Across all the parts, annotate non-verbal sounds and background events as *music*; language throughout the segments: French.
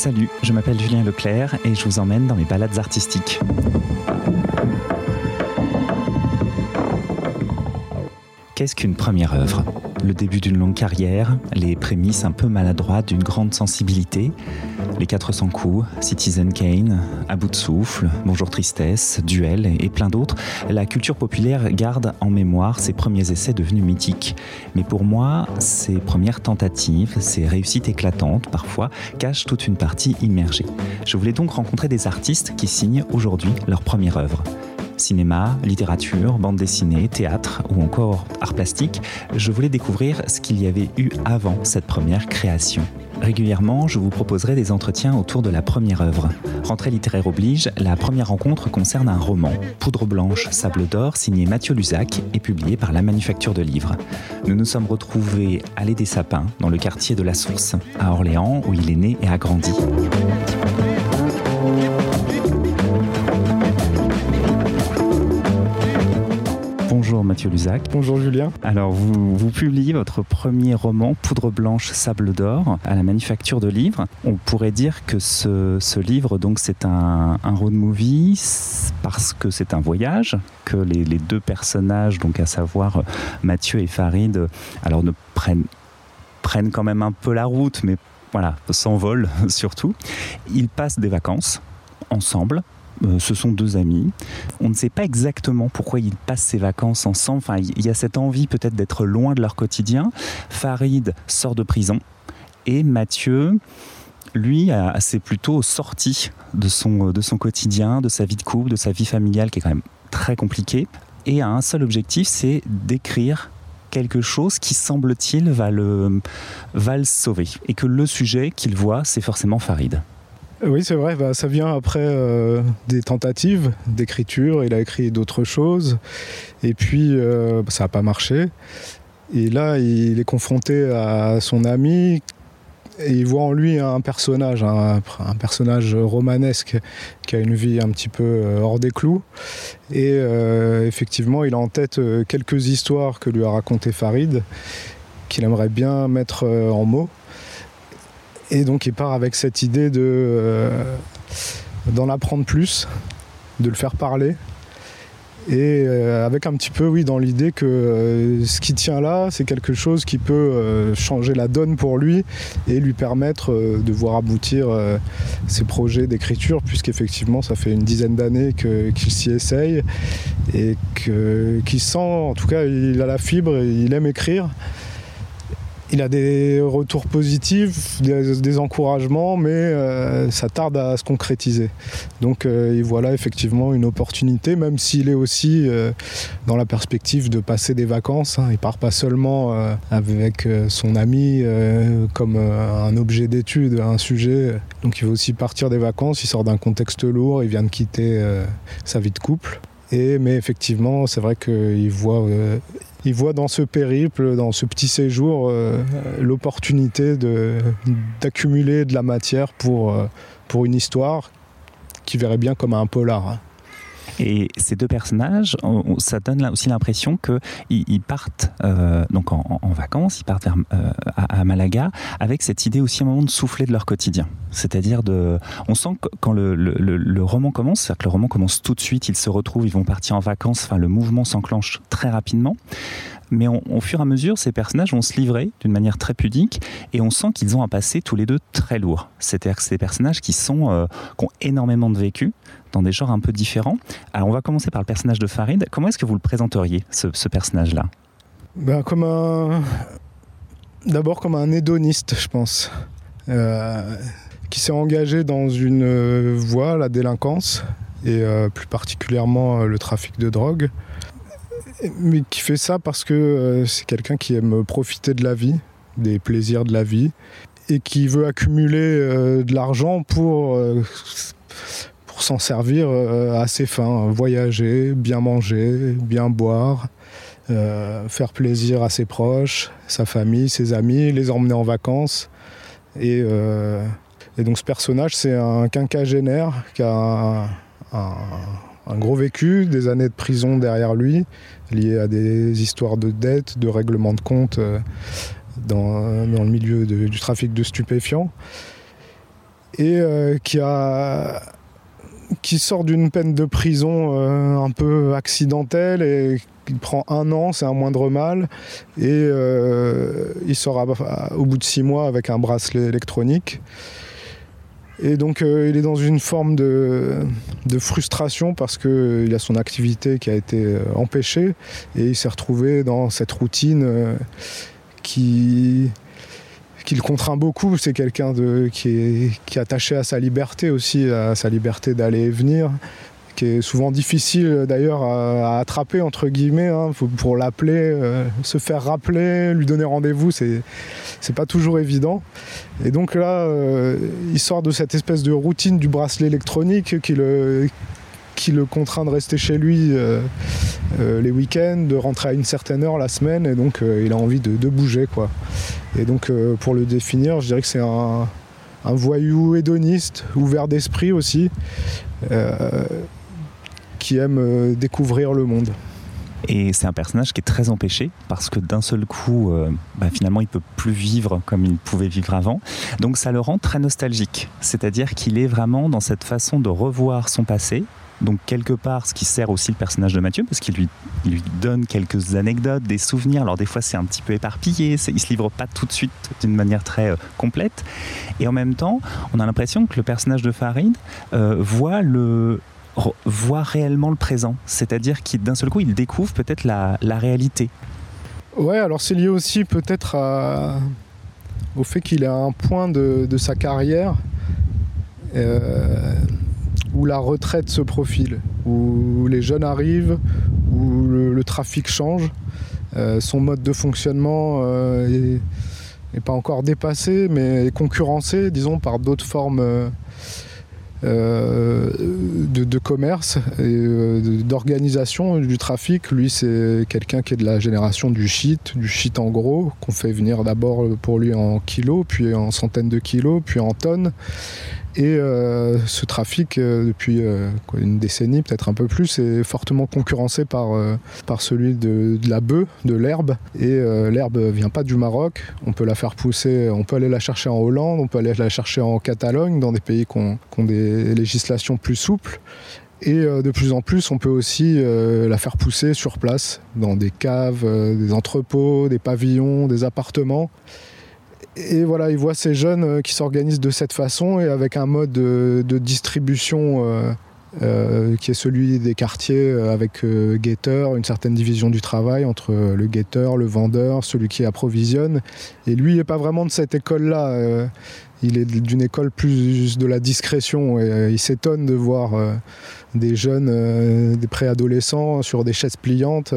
Salut, je m'appelle Julien Leclerc et je vous emmène dans mes balades artistiques. Qu'est-ce qu'une première œuvre? Le début d'une longue carrière, les prémices un peu maladroites d'une grande sensibilité, les 400 coups, Citizen Kane, À bout de souffle, Bonjour Tristesse, Duel et plein d'autres, la culture populaire garde en mémoire ces premiers essais devenus mythiques. Mais pour moi, ces premières tentatives, ces réussites éclatantes parfois, cachent toute une partie immergée. Je voulais donc rencontrer des artistes qui signent aujourd'hui leur première œuvre cinéma, littérature, bande dessinée, théâtre ou encore art plastique, je voulais découvrir ce qu'il y avait eu avant cette première création. Régulièrement, je vous proposerai des entretiens autour de la première œuvre. Rentrée littéraire oblige, la première rencontre concerne un roman, Poudre blanche, sable d'or, signé Mathieu Luzac et publié par la Manufacture de Livres. Nous nous sommes retrouvés à des Sapins, dans le quartier de la Source, à Orléans, où il est né et a grandi. Bonjour Mathieu Luzac. Bonjour Julien. Alors vous, vous publiez votre premier roman Poudre blanche sable d'or à la manufacture de livres. On pourrait dire que ce, livre donc c'est un, road movie parce que c'est un voyage que les, deux personnages donc à savoir Mathieu et Farid alors ne prennent prennent quand même un peu la route mais voilà s'envolent *laughs* surtout. Ils passent des vacances ensemble ce sont deux amis. On ne sait pas exactement pourquoi ils passent ces vacances ensemble. Enfin, il y a cette envie peut-être d'être loin de leur quotidien. Farid sort de prison et Mathieu, lui, s'est plutôt sorti de son, de son quotidien, de sa vie de couple, de sa vie familiale qui est quand même très compliquée. Et a un seul objectif, c'est d'écrire quelque chose qui, semble-t-il, va le, va le sauver. Et que le sujet qu'il voit, c'est forcément Farid. Oui, c'est vrai, bah, ça vient après euh, des tentatives d'écriture. Il a écrit d'autres choses. Et puis, euh, ça n'a pas marché. Et là, il est confronté à son ami. Et il voit en lui un personnage, un, personnage romanesque qui a une vie un petit peu euh, hors des clous. Et effectivement, il a en tête quelques histoires que lui a racontées Farid, qu'il aimerait bien mettre en mots. Et donc il part avec cette idée de euh, d'en apprendre plus, de le faire parler. Et euh, avec un petit peu, oui, dans l'idée que euh, ce qui tient là, c'est quelque chose qui peut changer la donne pour lui et lui permettre de voir aboutir ses projets d'écriture, puisqu'effectivement, ça fait une dizaine d'années qu'il s'y essaye et qu'il sent, en tout cas, il a la fibre, il aime écrire. Il a des retours positifs, des, encouragements, mais euh, ça tarde à se concrétiser. Donc euh, il voit là effectivement une opportunité, même s'il est aussi euh, dans la perspective de passer des vacances. Hein. Il part pas seulement avec son ami comme un objet d'étude, un sujet. Donc il veut aussi partir des vacances. Il sort d'un contexte lourd. Il vient de quitter sa vie de couple. Et, mais effectivement, c'est vrai qu'il voit il voit dans ce périple, dans ce petit séjour, euh, l'opportunité d'accumuler de, la matière pour, euh, pour une histoire qui verrait bien comme un polar. Et ces deux personnages, ça donne aussi l'impression qu'ils partent euh, donc en, vacances, ils partent à, Malaga avec cette idée aussi à un moment de souffler de leur quotidien. C'est-à-dire de, on sent que quand le, le roman commence, c'est-à-dire que le roman commence tout de suite, ils se retrouvent, ils vont partir en vacances, enfin le mouvement s'enclenche très rapidement mais au fur et à mesure, ces personnages vont se livrer d'une manière très pudique et on sent qu'ils ont un passé tous les deux très lourd. C'est-à-dire que c'est personnages euh, qui ont énormément de vécu dans des genres un peu différents. Alors on va commencer par le personnage de Farid. Comment est-ce que vous le présenteriez, ce, personnage-là? Ben, Comme un... D'abord comme un hédoniste, je pense. Euh, qui s'est engagé dans une euh, voie, la délinquance, et plus particulièrement le trafic de drogue mais qui fait ça parce que euh, c'est quelqu'un qui aime profiter de la vie, des plaisirs de la vie, et qui veut accumuler euh, de l'argent pour, euh, pour s'en servir à ses fins, voyager, bien manger, bien boire. faire plaisir à ses proches, sa famille, ses amis, les emmener en vacances. Et, donc ce personnage, c'est un quinquagénaire qui a un un gros vécu, des années de prison derrière lui, liées à des histoires de dettes, de règlements de compte euh, dans, le milieu du trafic de stupéfiants. et qui a qui sort d'une peine de prison un peu accidentelle et qui prend un an, c'est un moindre mal, et il sort au bout de six mois avec un bracelet électronique. Et donc euh, il est dans une forme de, frustration parce qu'il a son activité qui a été euh, empêchée et il s'est retrouvé dans cette routine euh, qui, qui le contraint beaucoup. C'est quelqu'un qui est attaché à sa liberté aussi, à sa liberté d'aller et venir qui est souvent difficile d'ailleurs à, attraper entre guillemets hein, pour l'appeler, euh, se faire rappeler, lui donner rendez-vous, c'est c'est pas toujours évident. Et donc là, euh, il sort de cette espèce de routine du bracelet électronique qui le qui le contraint de rester chez lui euh, les week-ends, de rentrer à une certaine heure la semaine, et donc il a envie de, bouger quoi. Et donc pour le définir, je dirais que c'est un, un voyou hédoniste, ouvert d'esprit aussi, qui aime euh, découvrir le monde. Et c'est un personnage qui est très empêché parce que d'un seul coup, euh, bah, finalement, il peut plus vivre comme il pouvait vivre avant. Donc ça le rend très nostalgique. C'est-à-dire qu'il est vraiment dans cette façon de revoir son passé. Donc quelque part, ce qui sert aussi le personnage de Mathieu, parce qu'il lui, donne quelques anecdotes, des souvenirs. Alors des fois, c'est un petit peu éparpillé. Il se livre pas tout de suite d'une manière très euh, complète. Et en même temps, on a l'impression que le personnage de Farid voit le, voit réellement le présent. C'est-à-dire qu'il d'un seul coup, il découvre peut-être la, réalité. Ouais, alors c'est lié aussi peut-être au fait qu'il est à un point de, sa carrière euh, où la retraite se profile, où les jeunes arrivent, où le, trafic change. Euh, son mode de fonctionnement n'est euh, pas encore dépassé, mais est concurrencé, disons, par d'autres formes euh, de, commerce et euh, d'organisation du trafic. Lui, c'est quelqu'un qui est de la génération du shit, du shit en gros, qu'on fait venir d'abord pour lui en kilos, puis en centaines de kilos, puis en tonnes. Et euh, ce trafic, euh, depuis euh, une décennie, peut-être un peu plus, est fortement concurrencé par, par celui de, la bœuf, de l'herbe. Et l'herbe vient pas du Maroc. On peut la faire pousser, on peut aller la chercher en Hollande, on peut aller la chercher en Catalogne, dans des pays qui ont, des législations plus souples. Et de plus en plus, on peut aussi la faire pousser sur place, dans des caves, des entrepôts, des pavillons, des appartements et voilà, il voit ces jeunes euh, qui s'organisent de cette façon et avec un mode de, distribution euh, euh, qui est celui des quartiers avec guetteur, une certaine division du travail entre le guetteur, le vendeur, celui qui approvisionne. Et lui, il n'est pas vraiment de cette école-là. il est d'une école plus de la discrétion et il s'étonne de voir des jeunes, des préadolescents sur des chaises pliantes.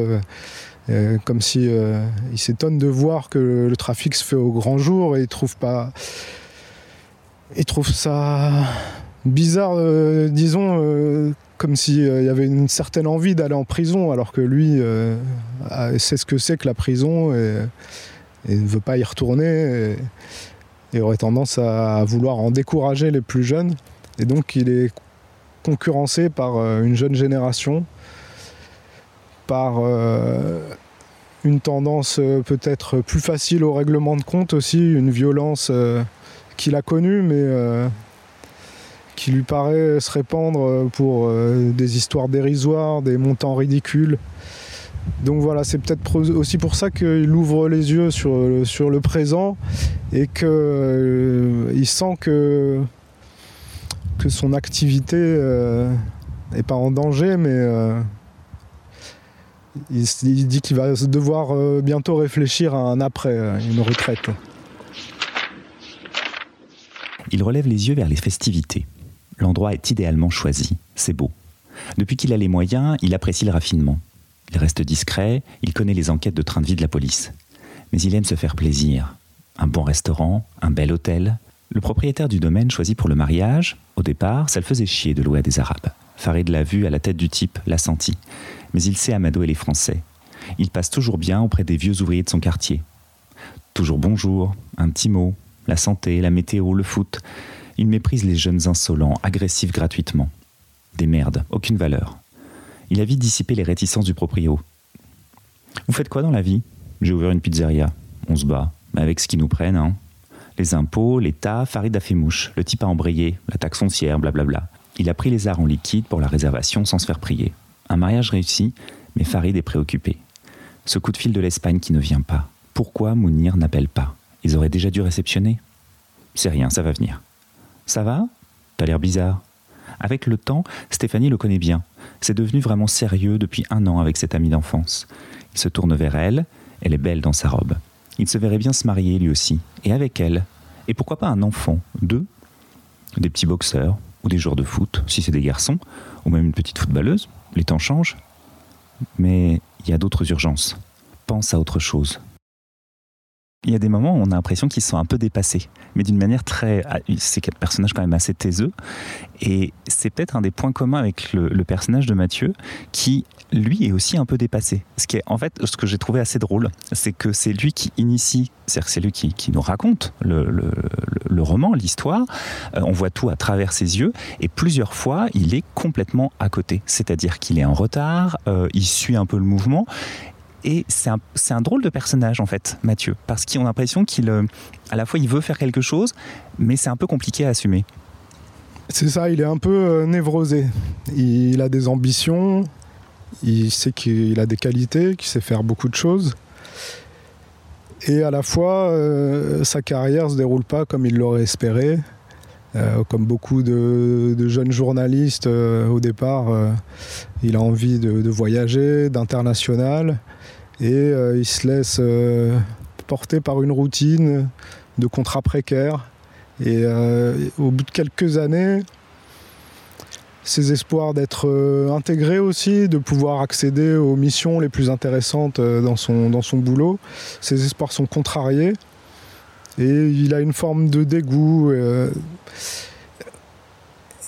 Euh, comme si euh, il s'étonne de voir que le, trafic se fait au grand jour et il trouve pas il trouve ça bizarre euh, disons comme s'il y avait une certaine envie d'aller en prison alors que lui sait ce que c'est que la prison et, ne veut pas y retourner et, aurait tendance à vouloir en décourager les plus jeunes. Et donc il est concurrencé par une jeune génération par euh, une tendance euh, peut-être plus facile au règlement de compte aussi, une violence euh, qu'il a connue mais qui lui paraît se répandre pour des histoires dérisoires, des montants ridicules. Donc voilà, c'est peut-être aussi pour ça qu'il ouvre les yeux sur, le présent et qu'il sent que, que son activité n'est pas en danger, mais il, dit qu'il va devoir euh, bientôt réfléchir à un après, euh, une retraite. Il relève les yeux vers les festivités. L'endroit est idéalement choisi, c'est beau. Depuis qu'il a les moyens, il apprécie le raffinement. Il reste discret, il connaît les enquêtes de train de vie de la police. Mais il aime se faire plaisir. Un bon restaurant, un bel hôtel. Le propriétaire du domaine choisi pour le mariage, au départ, ça le faisait chier de louer à des Arabes. Farid l'a vu à la tête du type, l'a senti mais il sait amadouer les Français. Il passe toujours bien auprès des vieux ouvriers de son quartier. Toujours bonjour, un petit mot, la santé, la météo, le foot. Il méprise les jeunes insolents, agressifs gratuitement. Des merdes, aucune valeur. Il a vite dissipé les réticences du proprio. Vous faites quoi dans la vie? J'ai ouvert une pizzeria. On se bat, mais avec ce qu'ils nous prennent, hein. Les impôts, l'État, Farid a fait mouche. Le type a embrayé, la taxe foncière, blablabla. Il a pris les arts en liquide pour la réservation sans se faire prier. Un mariage réussi, mais Farid est préoccupé. Ce coup de fil de l'Espagne qui ne vient pas. Pourquoi Mounir n'appelle pas? Ils auraient déjà dû réceptionner C'est rien, ça va venir. Ça va? T'as l'air bizarre. Avec le temps, Stéphanie le connaît bien. C'est devenu vraiment sérieux depuis un an avec cette amie d'enfance. Il se tourne vers elle, elle est belle dans sa robe. Il se verrait bien se marier lui aussi, et avec elle. Et pourquoi pas un enfant? Deux? Des petits boxeurs, ou des joueurs de foot, si c'est des garçons, ou même une petite footballeuse. Les temps changent. Mais il y a d'autres urgences. Pense à autre chose. Il y a des moments où on a l'impression qu'ils sont un peu dépassés, mais d'une manière très. Ah, c'est un personnage quand même assez taiseux. Et c'est peut-être un des points communs avec le, personnage de Mathieu, qui lui est aussi un peu dépassé. Ce qui est en fait ce que j'ai trouvé assez drôle, c'est que c'est lui qui initie, c'est-à-dire c'est lui qui, nous raconte le, roman, l'histoire. Euh, on voit tout à travers ses yeux, et plusieurs fois il est complètement à côté. C'est-à-dire qu'il est en retard, euh, il suit un peu le mouvement, et c'est un, un, drôle de personnage en fait, Mathieu, parce qu'on a l'impression qu'il, euh, à la fois, il veut faire quelque chose, mais c'est un peu compliqué à assumer. C'est ça, il est un peu névrosé. Il a des ambitions, il sait qu'il a des qualités, qu'il sait faire beaucoup de choses. Et à la fois, euh, sa carrière ne se déroule pas comme il l'aurait espéré. Euh, comme beaucoup de, jeunes journalistes euh, au départ, il a envie de, voyager, d'international, et il se laisse porter par une routine de contrats précaires. Et au bout de quelques années, ses espoirs d'être intégré aussi, de pouvoir accéder aux missions les plus intéressantes dans son, dans son boulot, ses espoirs sont contrariés. Et il a une forme de dégoût. Euh,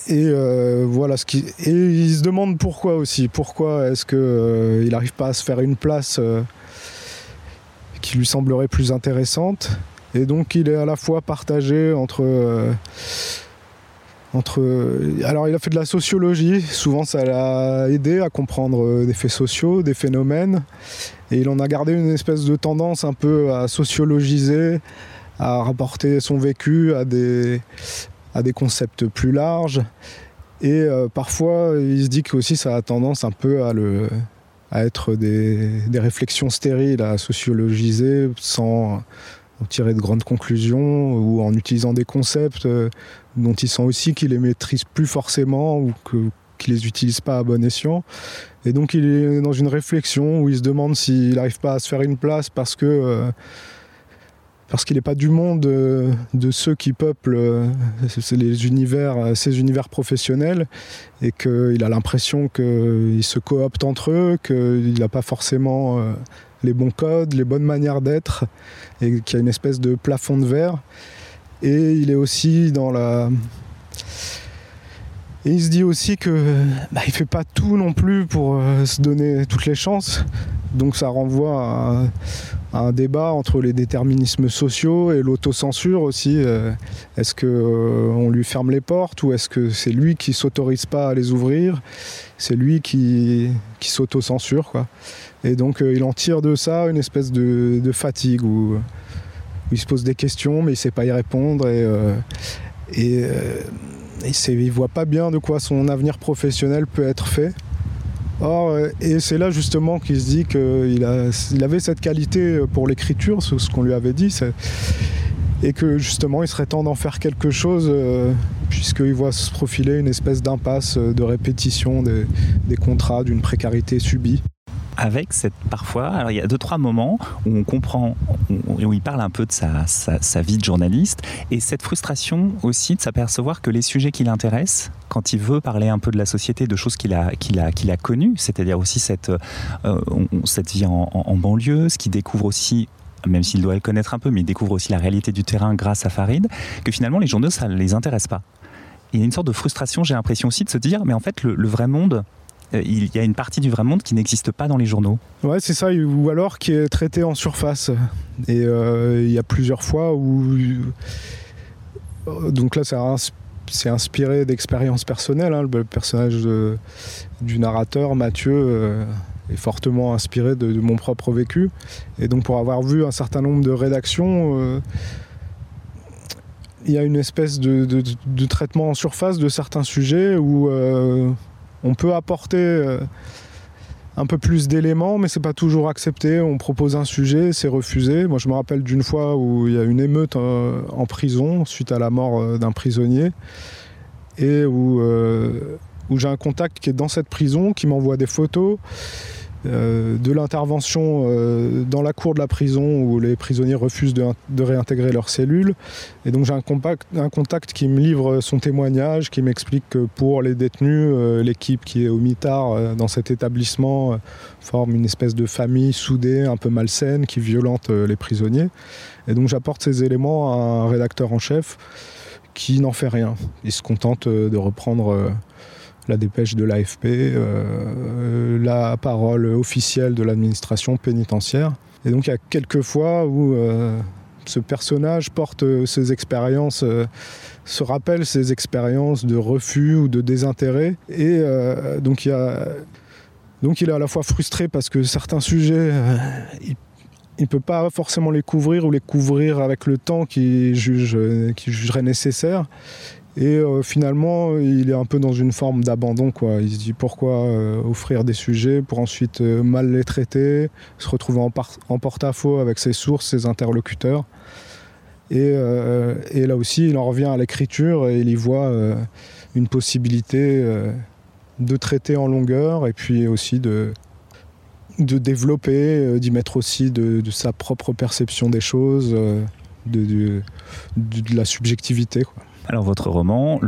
et euh, voilà ce qui. Et il se demande pourquoi aussi. Pourquoi est-ce qu'il euh, n'arrive pas à se faire une place euh, qui lui semblerait plus intéressante? Et donc il est à la fois partagé entre. Euh, alors il a fait de la sociologie, souvent ça l'a aidé à comprendre des faits sociaux, des phénomènes, et il en a gardé une espèce de tendance un peu à sociologiser, à rapporter son vécu à des, concepts plus larges. Et euh, parfois, il se dit que aussi ça a tendance un peu à, être des réflexions stériles, à sociologiser sans en tirer de grandes conclusions ou en utilisant des concepts euh, dont il sent aussi qu'il les maîtrise plus forcément ou que qu'il les utilise pas à bon escient. Et donc il est dans une réflexion où il se demande s'il n'arrive pas à se faire une place parce que euh, parce qu'il n'est pas du monde de ceux qui peuplent euh, les univers, ces univers professionnels et qu'il a l'impression qu'ils se cooptent entre eux, qu'il n'a pas forcément les bons codes, les bonnes manières d'être et qu'il y a une espèce de plafond de verre. Et il est aussi dans la... Et il se dit aussi que bah, il fait pas tout non plus pour euh, se donner toutes les chances. Donc ça renvoie à, un débat entre les déterminismes sociaux et l'autocensure aussi. Euh, est-ce que euh, on lui ferme les portes ou est-ce que c'est lui qui s'autorise pas à les ouvrir? C'est lui qui, qui s'autocensure quoi. Et donc euh, il en tire de ça une espèce de, fatigue où, où, il se pose des questions mais il sait pas y répondre et, et, euh, il voit pas bien de quoi son avenir professionnel peut être fait. Or, euh, et c'est là justement qu'il se dit qu'il il avait cette qualité pour l'écriture, ce, ce qu'on lui avait dit, et que justement il serait temps d'en faire quelque chose, euh, puisqu'il voit se profiler une espèce d'impasse de répétition des contrats, d'une précarité subie avec cette parfois, alors il y a deux trois moments où on comprend, où, il parle un peu de sa, sa, vie de journaliste et cette frustration aussi de s'apercevoir que les sujets qui l'intéressent, quand il veut parler un peu de la société, de choses qu'il a, qu'il a, qu'il a connues, c'est-à-dire aussi cette, euh, cette vie en, banlieue, ce qu'il découvre aussi même s'il doit le connaître un peu, mais il découvre aussi la réalité du terrain grâce à Farid, que finalement les journaux, ça ne les intéresse pas. Il y a une sorte de frustration, j'ai l'impression aussi de se dire, mais en fait, le, vrai monde, il y a une partie du vrai monde qui n'existe pas dans les journaux. Ouais, c'est ça, ou alors qui est traité en surface. Et euh, il y a plusieurs fois où. Donc là, c'est inspiré d'expériences personnelles. Hein. Le personnage du narrateur, Mathieu, euh, est fortement inspiré de, mon propre vécu. Et donc, pour avoir vu un certain nombre de rédactions, euh, il y a une espèce de, traitement en surface de certains sujets où on peut apporter un peu plus d'éléments, mais c'est pas toujours accepté. On propose un sujet, c'est refusé. Moi, je me rappelle d'une fois où il y a une émeute euh, en prison suite à la mort euh, d'un prisonnier et euh, où j'ai un contact qui est dans cette prison, qui m'envoie des photos euh, de l'intervention euh, dans la cour de la prison où les prisonniers refusent de, réintégrer leurs cellules. Et donc j'ai un, contact qui me livre son témoignage, qui m'explique que pour les détenus, euh, l'équipe qui est au mitard dans cet établissement forme une espèce de famille soudée, un peu malsaine, qui violente les prisonniers. Et donc j'apporte ces éléments à un rédacteur en chef qui n'en fait rien. Il se contente de reprendre la dépêche de l'AFP, euh, la parole officielle de l'administration pénitentiaire. Et donc il y a quelques fois où euh, ce personnage porte ses expériences, euh, se rappelle ses expériences de refus ou de désintérêt. Et donc il est à la fois frustré parce que certains sujets, il ne peut pas forcément les couvrir ou les couvrir avec le temps qu'il juge, jugerait nécessaire. Et euh, finalement, il est un peu dans une forme d'abandon. Quoi. Il se dit pourquoi euh, offrir des sujets pour ensuite euh, mal les traiter, se retrouver en, porte-à-faux avec ses sources, ses interlocuteurs. Et, là aussi, il en revient à l'écriture et il y voit une possibilité de traiter en longueur et puis aussi de, développer, d'y mettre aussi de, sa propre perception des choses, de, la subjectivité. Alors votre roman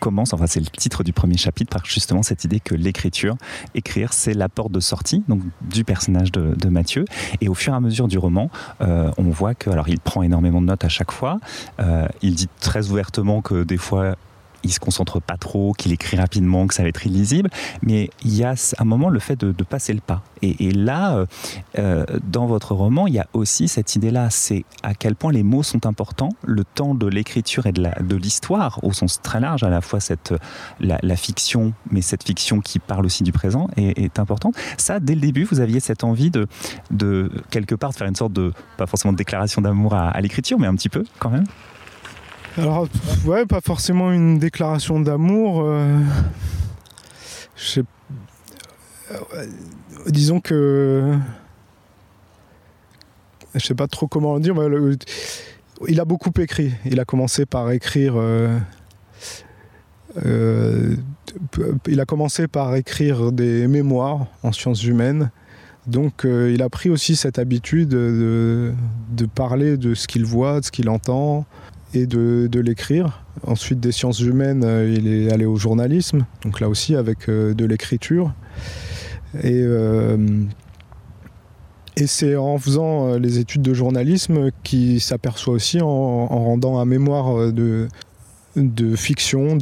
commence, enfin c'est le titre du premier chapitre, par justement cette idée que l'écriture, écrire, c'est la porte de sortie du personnage de, Mathieu. Et au fur et à mesure du roman, euh, on voit que, alors il prend énormément de notes à chaque fois. Euh, il dit très ouvertement que des fois il se concentre pas trop, qu'il écrit rapidement, que ça va être illisible. Mais il y a un moment le fait de, passer le pas. Et, là, euh, euh, dans votre roman, il y a aussi cette idée-là. C'est à quel point les mots sont importants, le temps de l'écriture et de l'histoire, au sens très large, à la fois cette, la, fiction, mais cette fiction qui parle aussi du présent, est, importante. Ça, dès le début, vous aviez cette envie de quelque part, de faire une sorte de, pas forcément de déclaration d'amour à l'écriture, mais un petit peu quand même? Alors, ouais, pas forcément une déclaration d'amour. Euh, euh, disons que. Je sais pas trop comment le dire. il a beaucoup écrit. Il a commencé par écrire. Euh, il a commencé par écrire des mémoires en sciences humaines. Donc il a pris aussi cette habitude de, de parler de ce qu'il voit, de ce qu'il entend, et de, l'écrire. Ensuite, des sciences humaines, euh, il est allé au journalisme, donc là aussi avec euh, de l'écriture. Et, euh, et c'est en faisant les études de journalisme qu'il s'aperçoit aussi en, rendant un mémoire de, de fiction,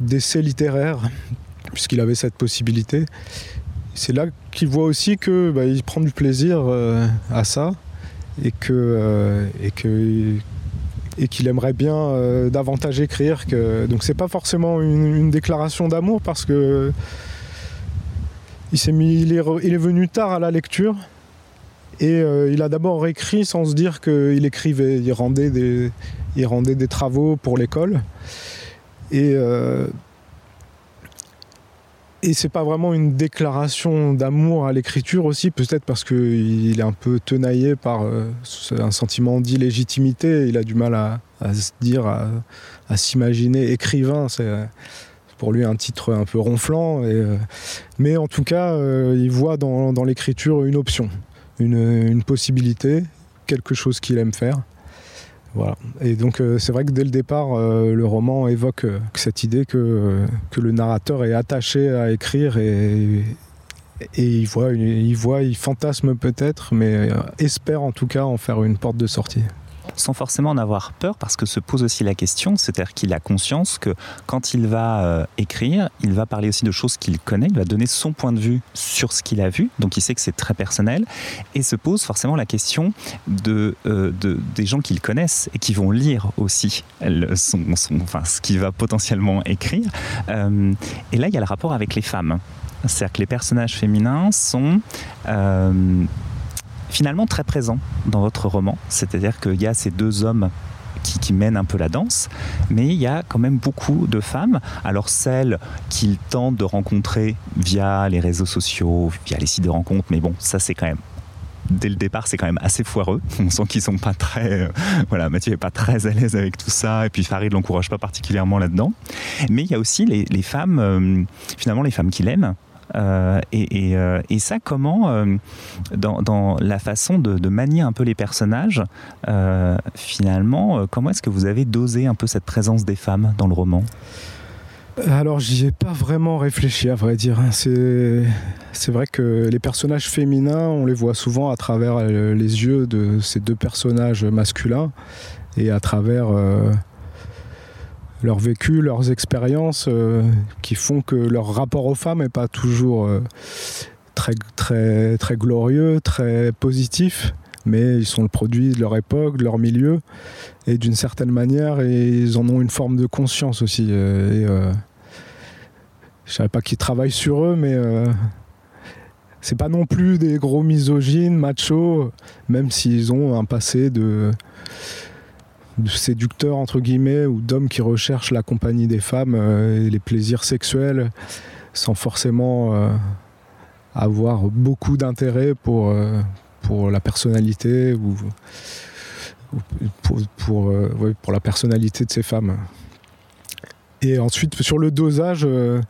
d'essais littéraires, puisqu'il avait cette possibilité. C'est là qu'il voit aussi qu'il bah, prend du plaisir à ça et que, et que et qu'il aimerait bien euh, davantage écrire. Que... Donc c'est pas forcément une, déclaration d'amour parce que il, s'est mis, il, est, venu tard à la lecture et euh, il a d'abord écrit sans se dire qu'il écrivait. Il rendait des, il rendait des travaux pour l'école. Et euh, et c'est pas vraiment une déclaration d'amour à l'écriture aussi, peut-être parce qu'il est un peu tenaillé par euh, un sentiment d'illégitimité. Il a du mal à, se dire, à, s'imaginer écrivain. C'est pour lui un titre un peu ronflant. Euh, mais en tout cas, euh, il voit dans, l'écriture une option, une possibilité, quelque chose qu'il aime faire. Voilà. Et donc euh, c'est vrai que dès le départ, euh, le roman évoque euh, cette idée que, le narrateur est attaché à écrire et, et il voit, il voit, il fantasme peut-être, mais espère en tout cas en faire une porte de sortie sans forcément en avoir peur, parce que se pose aussi la question, c'est-à-dire qu'il a conscience que quand il va euh, écrire, il va parler aussi de choses qu'il connaît, il va donner son point de vue sur ce qu'il a vu, donc il sait que c'est très personnel, et se pose forcément la question de, euh, des gens qu'il connaissent et qui vont lire aussi son, ce qu'il va potentiellement écrire. Euh, et là, il y a le rapport avec les femmes. C'est-à-dire que les personnages féminins sont finalement très présent dans votre roman. C'est-à-dire qu'il y a ces deux hommes qui, mènent un peu la danse, mais il y a quand même beaucoup de femmes. Alors celles qu'ils tentent de rencontrer via les réseaux sociaux, via les sites de rencontres, mais bon, ça c'est quand même dès le départ, c'est quand même assez foireux. *laughs* On sent qu'ils sont pas très, euh, voilà, Mathieu est pas très à l'aise avec tout ça, et puis Farid l'encourage pas particulièrement là-dedans. Mais il y a aussi les, femmes, euh, finalement, les femmes qu'il aime. Euh, et, ça, comment, dans, la façon de, manier un peu les personnages, finalement, comment est-ce que vous avez dosé un peu cette présence des femmes dans le roman? Alors j'y ai pas vraiment réfléchi à vrai dire. C'est, c'est vrai que les personnages féminins, on les voit souvent à travers euh, les yeux de ces deux personnages masculins et à travers euh, leur vécu, leurs expériences euh, qui font que leur rapport aux femmes n'est pas toujours très, très, très glorieux, très positif mais ils sont le produit de leur époque, de leur milieu, et d'une certaine manière, ils en ont une forme de conscience aussi. Et, je savais pas qu'ils travaillent sur eux, mais euh, c'est pas non plus des gros misogynes, machos, même s'ils ont un passé de, séducteurs entre guillemets ou d'hommes qui recherchent la compagnie des femmes euh, et les plaisirs sexuels sans forcément euh, avoir beaucoup d'intérêt pour, pour la personnalité ou, pour, pour, la personnalité de ces femmes. Et ensuite, sur le dosage, euh,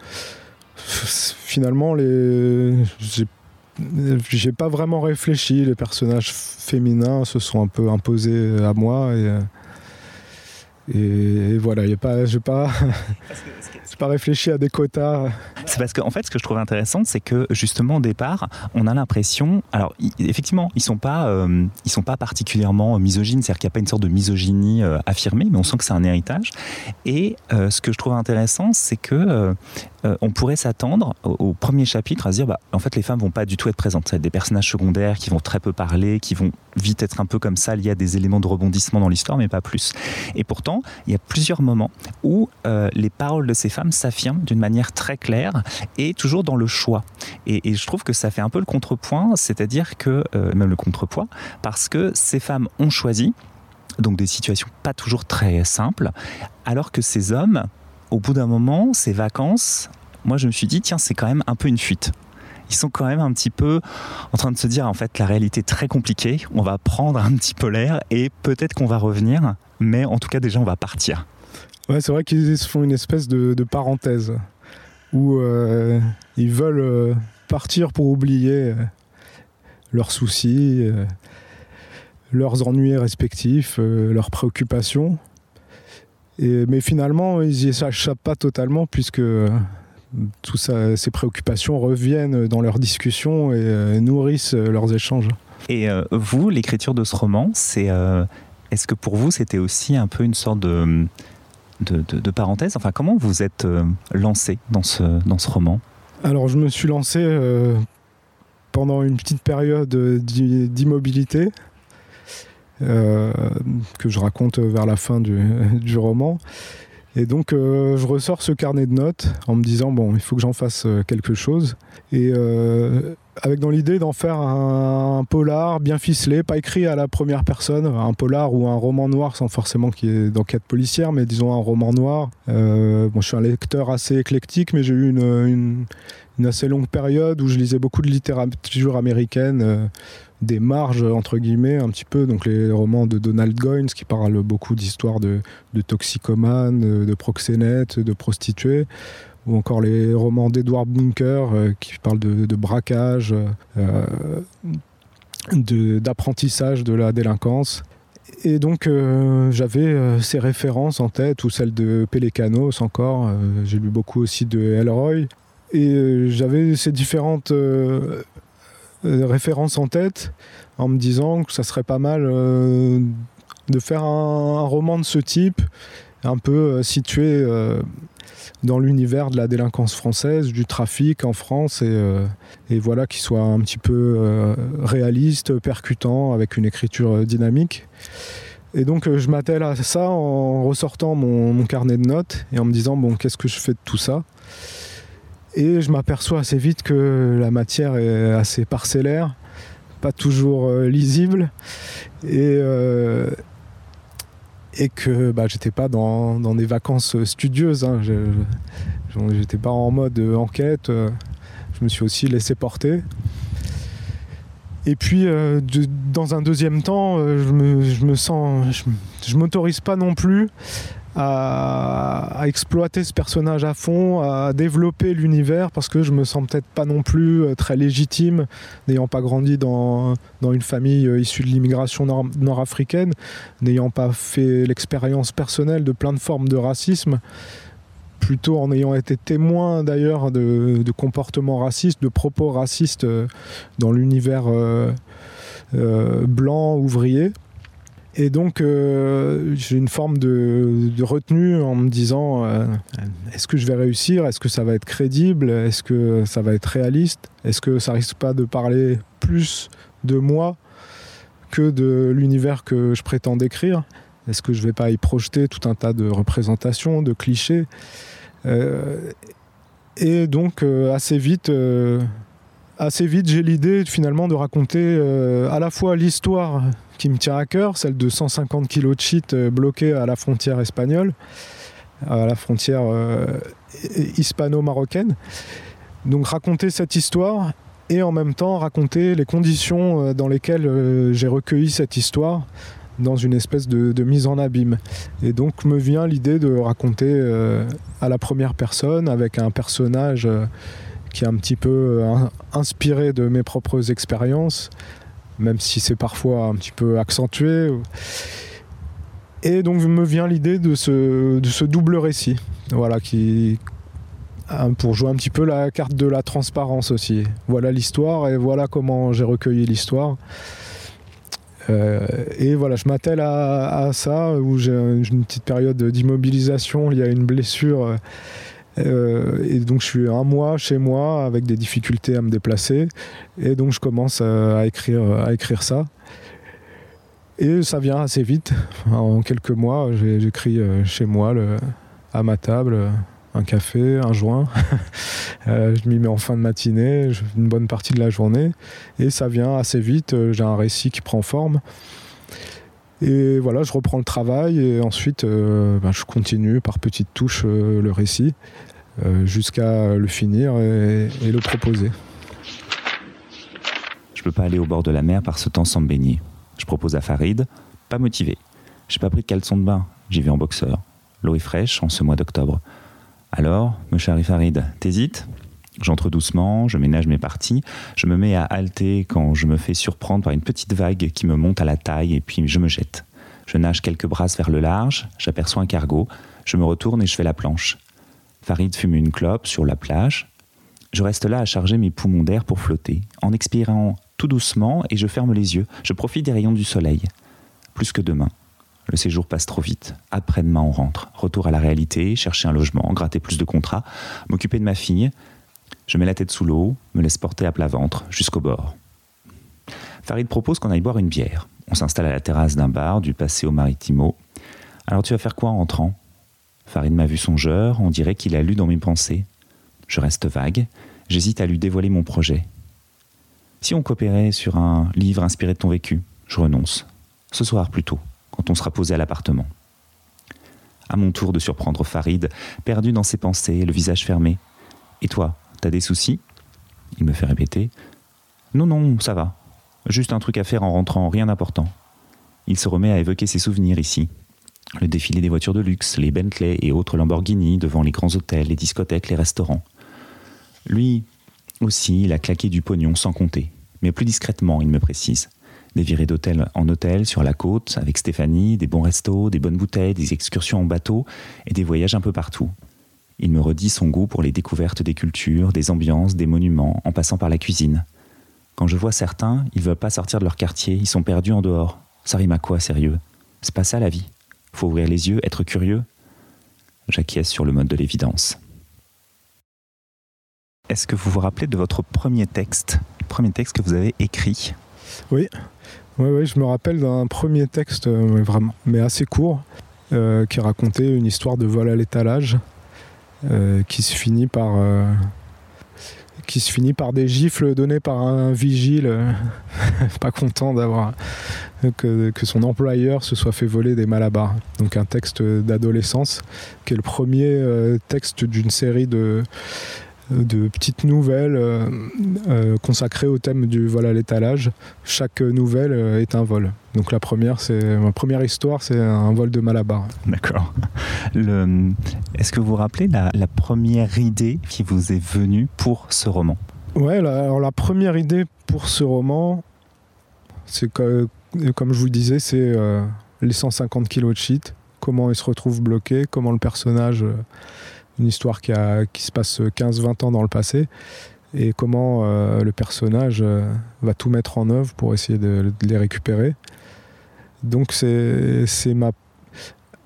finalement, les... j'ai pas vraiment réfléchi. Les personnages féminins se sont un peu imposés à moi. Et, et, voilà, y a pas, j'ai pas, pas réfléchi à des quotas. C'est parce qu'en en fait, ce que je trouve intéressant, c'est que justement au départ, on a l'impression, alors effectivement, ils sont pas, euh, ils sont pas particulièrement misogynes, c'est-à-dire qu'il n'y a pas une sorte de misogynie euh, affirmée, mais on sent que c'est un héritage. Et euh, ce que je trouve intéressant, c'est que on pourrait s'attendre au, premier chapitre à se dire, bah, en fait, les femmes vont pas du tout être présentes. Ça va être des personnages secondaires qui vont très peu parler, qui vont vite être un peu comme ça, liés à des éléments de rebondissement dans l'histoire, mais pas plus. Et pourtant, il y a plusieurs moments où les paroles de ces femmes s'affirme d'une manière très claire et toujours dans le choix. Et, je trouve que ça fait un peu le contrepoint, c'est-à-dire que, euh, même le contrepoids, parce que ces femmes ont choisi, donc des situations pas toujours très simples, alors que ces hommes, au bout d'un moment, ces vacances, moi je me suis dit, tiens, c'est quand même un peu une fuite ils sont quand même un petit peu en train de se dire en fait la réalité est très compliquée, on va prendre un petit peu l'air et peut-être qu'on va revenir, mais en tout cas déjà on va partir. Ouais, c'est vrai qu'ils se font une espèce de, parenthèse où euh, ils veulent euh, partir pour oublier euh, leurs soucis, leurs ennuis respectifs, leurs préoccupations. Et, mais finalement, ils n'y échappent pas totalement puisque tout ça, ces préoccupations reviennent dans leurs discussions et nourrissent leurs échanges. Et vous, l'écriture de ce roman, c'est est-ce que pour vous c'était aussi un peu une sorte de de, parenthèse? Enfin, comment vous êtes euh, lancé dans ce, dans ce roman? Alors, je me suis lancé euh, pendant une petite période d'immobilité. Euh, que je raconte vers la fin du, *laughs* roman. Et donc, je ressors ce carnet de notes en me disant bon, il faut que j'en fasse quelque chose. Et avec dans l'idée d'en faire un, polar bien ficelé, pas écrit à la première personne, un polar ou un roman noir sans forcément qu'il y ait d'enquête policière, mais disons un roman noir. Euh, bon, je suis un lecteur assez éclectique, mais j'ai eu une, assez longue période où je lisais beaucoup de littérature américaine. Euh, des marges entre guillemets un petit peu. Donc les romans de Donald Goines qui parlent beaucoup d'histoires de, de toxicomanes de proxénètes de prostituées. Ou encore les romans d'Edward Bunker euh, qui parlent de, braquage, euh, d'apprentissage de, la délinquance. Et donc euh, j'avais ces références en tête, ou celles de Pelecanos encore, j'ai lu beaucoup aussi de Elroy, et j'avais ces différentes références en tête en me disant que ça serait pas mal de faire un, roman de ce type, un peu situé dans l'univers de la délinquance française, du trafic en France, et, euh, voilà, qui soit un petit peu euh, réaliste, percutant, avec une écriture dynamique. Et donc euh, je m'attelle à ça en ressortant mon, carnet de notes et en me disant, bon, qu'est-ce que je fais de tout ça? Et je m'aperçois assez vite que la matière est assez parcellaire, pas toujours lisible, et et que bah, j'étais pas dans, des vacances studieuses. Hein. J'étais pas en mode enquête. Je me suis aussi laissé porter. Et puis, euh, dans un deuxième temps, euh, je, me, sens, je, m'autorise pas non plus à, exploiter ce personnage à fond, à développer l'univers, parce que je me sens peut-être pas non plus euh, très légitime, n'ayant pas grandi dans, dans une famille issue de l'immigration nord-africaine, n'ayant pas fait l'expérience personnelle de plein de formes de racisme plutôt en ayant été témoin d'ailleurs de, comportements racistes, de propos racistes euh, dans l'univers euh, euh, blanc ouvrier. Et donc j'ai une forme de, retenue en me disant est-ce que je vais réussir? Est-ce que ça va être crédible? Est-ce que ça va être réaliste? Est-ce que ça risque pas de parler plus de moi que de l'univers que je prétends décrire? Est-ce que je vais pas y projeter tout un tas de représentations, de clichés? Euh, et donc euh, assez vite euh, assez vite, j'ai l'idée finalement de raconter à la fois l'histoire qui me tient à cœur, celle de 150 kilos de shit bloqués à la frontière espagnole, à la frontière hispano-marocaine. Donc raconter cette histoire et en même temps raconter les conditions dans lesquelles j'ai recueilli cette histoire dans une espèce de, mise en abîme. Et donc me vient l'idée de raconter euh, à la première personne avec un personnage euh, qui est un petit peu euh, inspiré de mes propres expériences, même si c'est parfois un petit peu accentué. Et donc me vient l'idée de ce, double récit, voilà, qui, pour jouer un petit peu la carte de la transparence aussi. Voilà l'histoire et voilà comment j'ai recueilli l'histoire. Euh, et voilà, je m'attelle à, ça, où j'ai une petite période d'immobilisation, il y a une blessure. Euh, et donc je suis un mois chez moi avec des difficultés à me déplacer. Et donc je commence à, écrire, à écrire ça. Et ça vient assez vite. En quelques mois, j'écris euh, chez moi, à ma table, un café, un joint. *laughs* Euh, je m'y mets en fin de matinée, une bonne partie de la journée. Et ça vient assez vite. Euh, j'ai un récit qui prend forme. Et voilà, je reprends le travail et ensuite euh, ben, je continue par petites touches le récit jusqu'à le finir et, le proposer. Je peux pas aller au bord de la mer par ce temps sans me baigner. Je propose à Farid, pas motivé. J'ai pas pris de caleçon de bain, j'y vais en boxeur. L'eau est fraîche en ce mois d'octobre. Alors, mon cher Farid, t'hésites? J'entre doucement, je ménage mes parties, je me mets à halter quand je me fais surprendre par une petite vague qui me monte à la taille et puis je me jette. Je nage quelques brasses vers le large, j'aperçois un cargo, je me retourne et je fais la planche. Farid fume une clope sur la plage. Je reste là à charger mes poumons d'air pour flotter, en expirant tout doucement et je ferme les yeux. Je profite des rayons du soleil. Plus que demain. Le séjour passe trop vite. Après-demain, on rentre. Retour à la réalité, chercher un logement, gratter plus de contrats, m'occuper de ma fille. Je mets la tête sous l'eau, me laisse porter à plat ventre jusqu'au bord. Farid propose qu'on aille boire une bière. On s'installe à la terrasse d'un bar du Paseo Maritimo. Alors tu vas faire quoi en rentrant Farid m'a vu songeur, on dirait qu'il a lu dans mes pensées. Je reste vague, j'hésite à lui dévoiler mon projet. Si on coopérait sur un livre inspiré de ton vécu, je renonce. Ce soir plutôt quand on sera posé à l'appartement. À mon tour de surprendre Farid, perdu dans ses pensées, le visage fermé. Et toi, t'as des soucis Il me fait répéter. Non, non, ça va. Juste un truc à faire en rentrant, rien d'important. Il se remet à évoquer ses souvenirs ici. Le défilé des voitures de luxe, les Bentley et autres Lamborghini devant les grands hôtels, les discothèques, les restaurants. Lui aussi, il a claqué du pognon sans compter, mais plus discrètement, il me précise des virées d'hôtel en hôtel sur la côte avec Stéphanie, des bons restos, des bonnes bouteilles, des excursions en bateau et des voyages un peu partout. Il me redit son goût pour les découvertes des cultures, des ambiances, des monuments, en passant par la cuisine. Quand je vois certains, ils veulent pas sortir de leur quartier, ils sont perdus en dehors. Ça rime à quoi, sérieux? C'est pas ça la vie. Faut ouvrir les yeux, être curieux. J'acquiesce sur le mode de l'évidence. Est-ce que vous vous rappelez de votre premier texte, premier texte que vous avez écrit? Oui, oui, je me rappelle d'un premier texte, euh, vraiment, mais assez court, euh, qui racontait une histoire de vol à l'étalage, qui se finit par qui se finit par des gifles données par un vigile, *laughs* pas content d'avoir que, son employeur se soit fait voler des malabars. Donc un texte d'adolescence, qui est le premier euh, texte d'une série de, de petites nouvelles euh, euh, consacrées au thème du vol à l'étalage. Chaque nouvelle est un vol. Donc la première, c'est ma première histoire, c'est un vol de malabar. D'accord. Est-ce que vous vous rappelez la, la, première idée qui vous est venue pour ce roman? Ouais, alors la première idée pour ce roman, c'est que comme je vous le disais, c'est euh, les 150 kilos de shit, comment il se retrouve bloqué, comment le personnage, euh, une histoire qui, se passe 15-20 ans dans le passé, et comment euh, le personnage va tout mettre en œuvre pour essayer de, les récupérer. Donc c'est ma...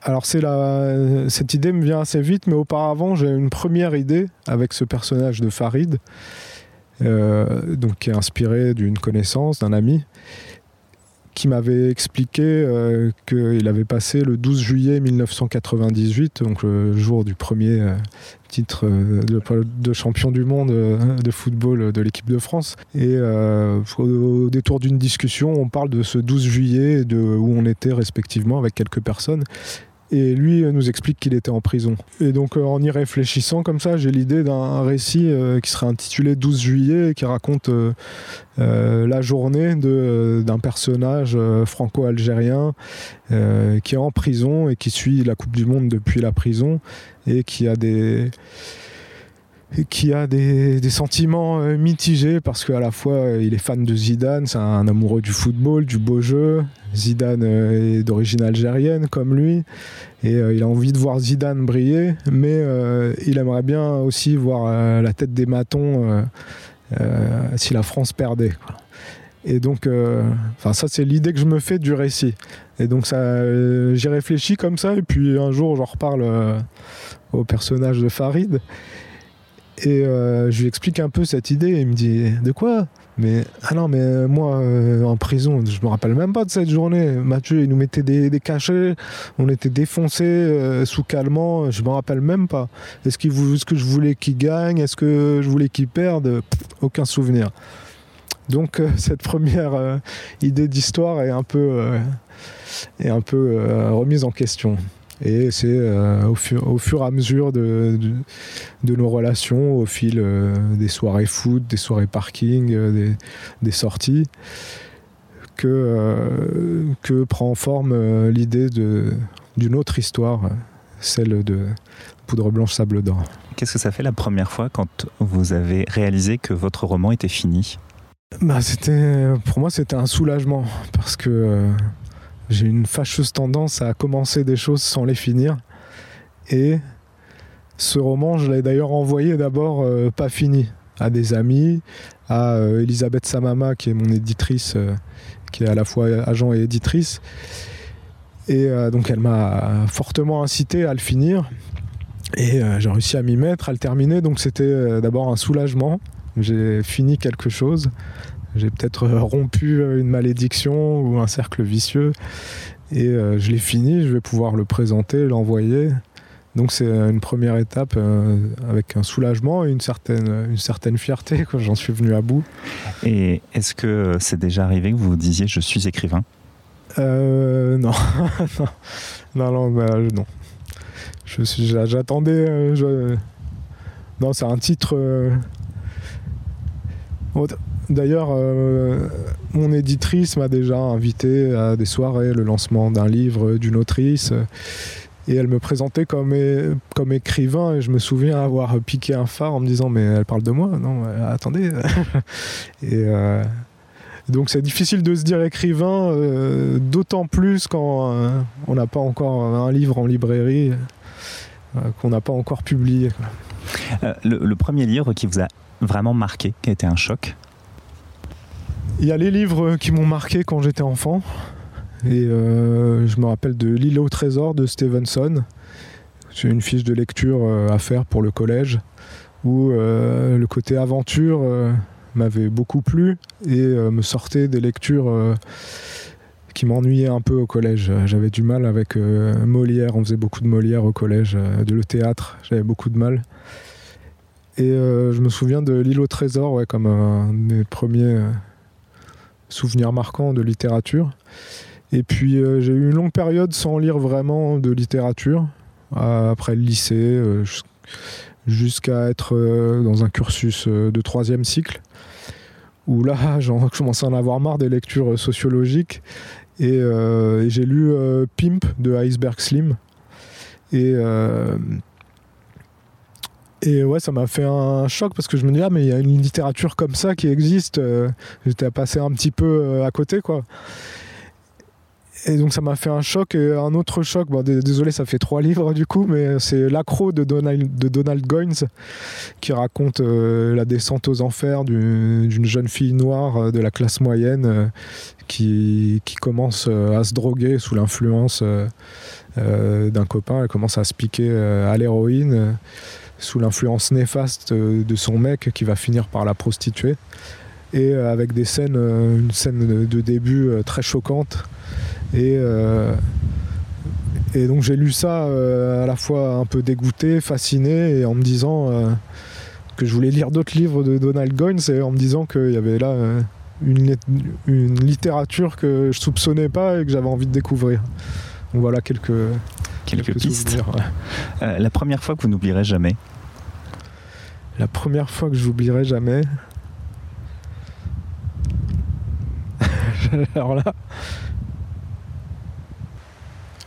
Alors la... cette idée me vient assez vite, mais auparavant j'ai une première idée avec ce personnage de Farid, donc qui est inspiré d'une connaissance, d'un ami qui m'avait expliqué euh, qu'il avait passé le 12 juillet 1998, donc le jour du premier euh, titre euh, de, champion du monde de football de l'équipe de France. Et au, détour d'une discussion, on parle de ce 12 juillet, de où on était respectivement avec quelques personnes et lui euh, nous explique qu'il était en prison. Et donc euh, en y réfléchissant comme ça, j'ai l'idée d'un récit euh, qui serait intitulé 12 juillet et qui raconte la journée d'un personnage franco-algérien qui est en prison et qui suit la Coupe du Monde depuis la prison et qui a des qui a des, sentiments euh, mitigés parce qu'à la fois euh, il est fan de Zidane, c'est un amoureux du football, du beau jeu. Zidane euh, est d'origine algérienne comme lui et il a envie de voir Zidane briller, mais il aimerait bien aussi voir la tête des matons si la France perdait. Et donc, enfin ça c'est l'idée que je me fais du récit. Et donc ça, j'y réfléchis comme ça et puis un jour j'en reparle au personnage de Farid. Et euh, je lui explique un peu cette idée. Il me dit De quoi? Mais ah non, mais moi, euh, en prison, je me rappelle même pas de cette journée. Mathieu, il nous mettait des, cachets, on était défoncés euh, sous calmant. Je me rappelle même pas. Est-ce, qu'il, ce que je voulais qu'il gagne? Est-ce que je voulais qu'il perde? Aucun souvenir. Donc, *laughs* cette première idée d'histoire est un peu, est un peu remise en question. Et c'est euh, au, fur, au, fur, et à mesure de, de, nos relations, au fil euh, des soirées foot, des soirées parking, euh, des, des, sorties, que, que prend forme l'idée d'une autre histoire, celle de Poudre Blanche Sable d'Or. Qu'est-ce que ça fait la première fois quand vous avez réalisé que votre roman était fini? Bah, Pour moi, c'était un soulagement parce que j'ai une fâcheuse tendance à commencer des choses sans les finir. Et ce roman, je l'ai d'ailleurs envoyé d'abord euh, pas fini à des amis, à euh, Elisabeth Samama, qui est mon éditrice, euh, qui est à la fois agent et éditrice. Et donc elle m'a fortement incité à le finir. Et j'ai réussi à m'y mettre, à le terminer. Donc c'était d'abord un soulagement. J'ai fini quelque chose. J'ai peut-être euh, rompu euh, une malédiction ou un cercle vicieux. Et euh, je l'ai fini, je vais pouvoir le présenter, l'envoyer. Donc c'est une première étape avec un soulagement et une certaine, une certaine fierté quand j'en suis venu à bout. Et est-ce que c'est déjà arrivé que vous vous disiez je suis écrivain? Euh, *laughs* non. non, non, bah, non. J'attendais. Je... Non, c'est un titre. D'ailleurs, euh, mon éditrice m'a déjà invité à des soirées, le lancement d'un livre d'une autrice. Et elle me présentait comme, écrivain. Et je me souviens avoir piqué un phare en me disant mais elle parle de moi? Non attendez. *laughs* Et euh, donc c'est difficile de se dire écrivain euh, d'autant plus quand on n'a pas encore un livre en librairie qu'on n'a pas encore publié le, premier livre qui vous a vraiment marqué qui a été un choc? Il y a les livres qui m'ont marqué quand j'étais enfant. Et euh, je me rappelle de L'île au trésor de Stevenson. C'est une fiche de lecture euh, à faire pour le collège où euh, le côté aventure m'avait beaucoup plu et me sortait des lectures qui m'ennuyaient un peu au collège. J'avais du mal avec Molière, on faisait beaucoup de Molière au collège, de le théâtre, j'avais beaucoup de mal. Et je me souviens de L'île au trésor ouais, comme un des premiers souvenirs marquants de littérature. Et puis j'ai eu une longue période sans lire vraiment de littérature, après le lycée, jusqu'à être dans un cursus de troisième cycle où là, *laughs* je commençais à en avoir marre des lectures sociologiques. Et, euh, j'ai lu euh, Pimp de Iceberg Slim. Et, euh, et ouais, ça m'a fait un choc parce que je me dis, ah, mais il y a une littérature comme ça qui existe. J'étais passé un petit peu à côté, quoi. Et donc ça m'a fait un choc et un autre choc. Bon, désolé, ça fait trois livres du coup, mais c'est L'accro de Donald, de Donald Goines qui raconte euh, la descente aux enfers d'une jeune fille noire euh, de la classe moyenne euh, qui, qui, commence à se droguer sous l'influence d'un copain. Elle commence à se piquer à l'héroïne sous l'influence néfaste de son mec qui va finir par la prostituer. Et avec des scènes, une scène de début très choquante et, euh, donc j'ai lu ça euh, à la fois un peu dégoûté, fasciné, et en me disant euh, que je voulais lire d'autres livres de Donald Goines, et en me disant qu'il y avait là une, une, littérature que je soupçonnais pas et que j'avais envie de découvrir. Donc voilà quelques, quelques, pistes. *laughs* la première fois que vous n'oublierez jamais La première fois que j'oublierai jamais. *laughs* Alors là,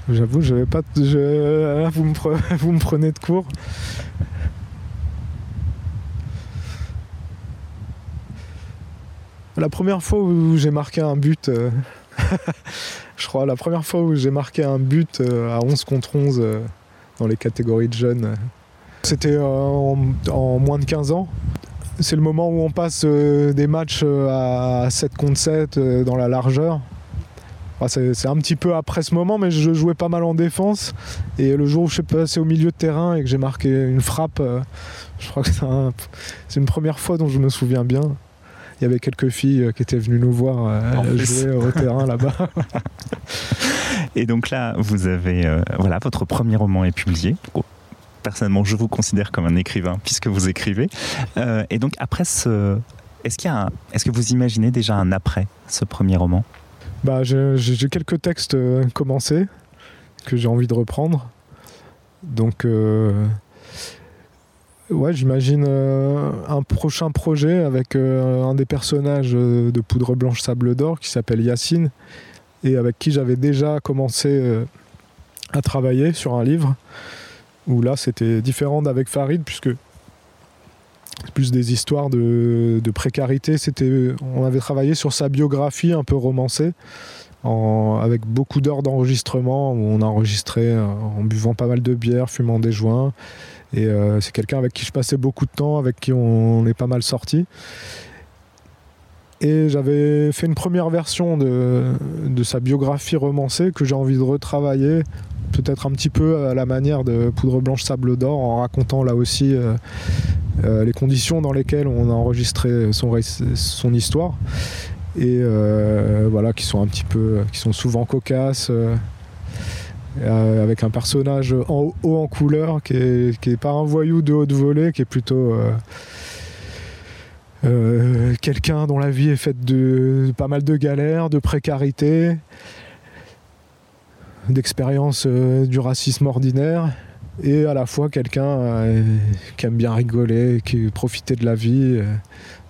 J'avoue, je pas. Je, vous, me *laughs* vous me prenez de court. La première fois où j'ai marqué un but, euh, je crois, la première fois où j'ai marqué un but euh, à 11 contre 11 euh, dans les catégories de jeunes, c'était en, moins de 15 ans. C'est le moment où on passe des matchs à 7 contre 7 dans la largeur c'est un petit peu après ce moment, mais je jouais pas mal en défense. Et le jour où je suis passé au milieu de terrain et que j'ai marqué une frappe, euh, je crois que c'est une première fois dont je me souviens bien. Il y avait quelques filles euh, qui étaient venues nous voir euh, jouer au terrain *laughs* là-bas. et donc là, vous avez. voilà, votre premier roman est publié. Personnellement, je vous considère comme un écrivain puisque vous écrivez. et donc, après ce. Est-ce qu'il est-ce que vous imaginez déjà un après ce premier roman? Bah, j'ai quelques textes euh, commencés que j'ai envie de reprendre. Donc, euh, ouais, j'imagine euh, un prochain projet avec un des personnages de Poudre Blanche Sable d'Or qui s'appelle Yacine et avec qui j'avais déjà commencé à travailler sur un livre où là c'était différent d'avec Farid puisque plus des histoires de, précarité. C'était, on avait travaillé sur sa biographie un peu romancée, avec beaucoup d'heures d'enregistrement, où on a enregistré euh, en buvant pas mal de bière, fumant des joints. Et euh, c'est quelqu'un avec qui je passais beaucoup de temps, avec qui on, est pas mal sorti. Et j'avais fait une première version de, sa biographie romancée que j'ai envie de retravailler, peut-être un petit peu à la manière de Poudre Blanche Sable d'Or, en racontant là aussi euh, euh, les conditions dans lesquelles on a enregistré son, son histoire et voilà qui sont un petit peu qui sont souvent cocasses euh, avec un personnage en haut en couleur qui est, qui est pas un voyou de haute volée qui est plutôt quelqu'un dont la vie est faite de, pas mal de galères, de précarité, d'expérience du racisme ordinaire et à la fois quelqu'un euh, qui aime bien rigoler, qui profiter de la vie, euh,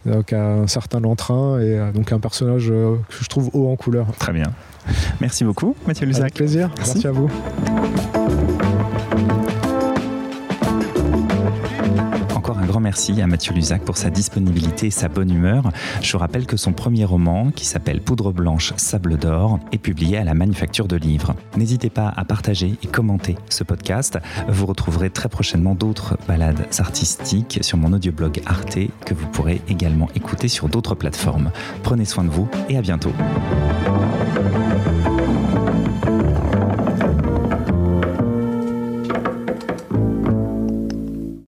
donc un certain entrain et euh, donc un personnage que je trouve haut en couleur. Très bien. Merci beaucoup, Mathieu Luzac. Avec plaisir. Merci à vous. Merci à Mathieu Luzac pour sa disponibilité et sa bonne humeur. Je rappelle que son premier roman, qui s'appelle Poudre blanche, sable d'or, est publié à la Manufacture de Livres. N'hésitez pas à partager et commenter ce podcast. Vous retrouverez très prochainement d'autres balades artistiques sur mon audioblog Arte que vous pourrez également écouter sur d'autres plateformes. Prenez soin de vous et à bientôt.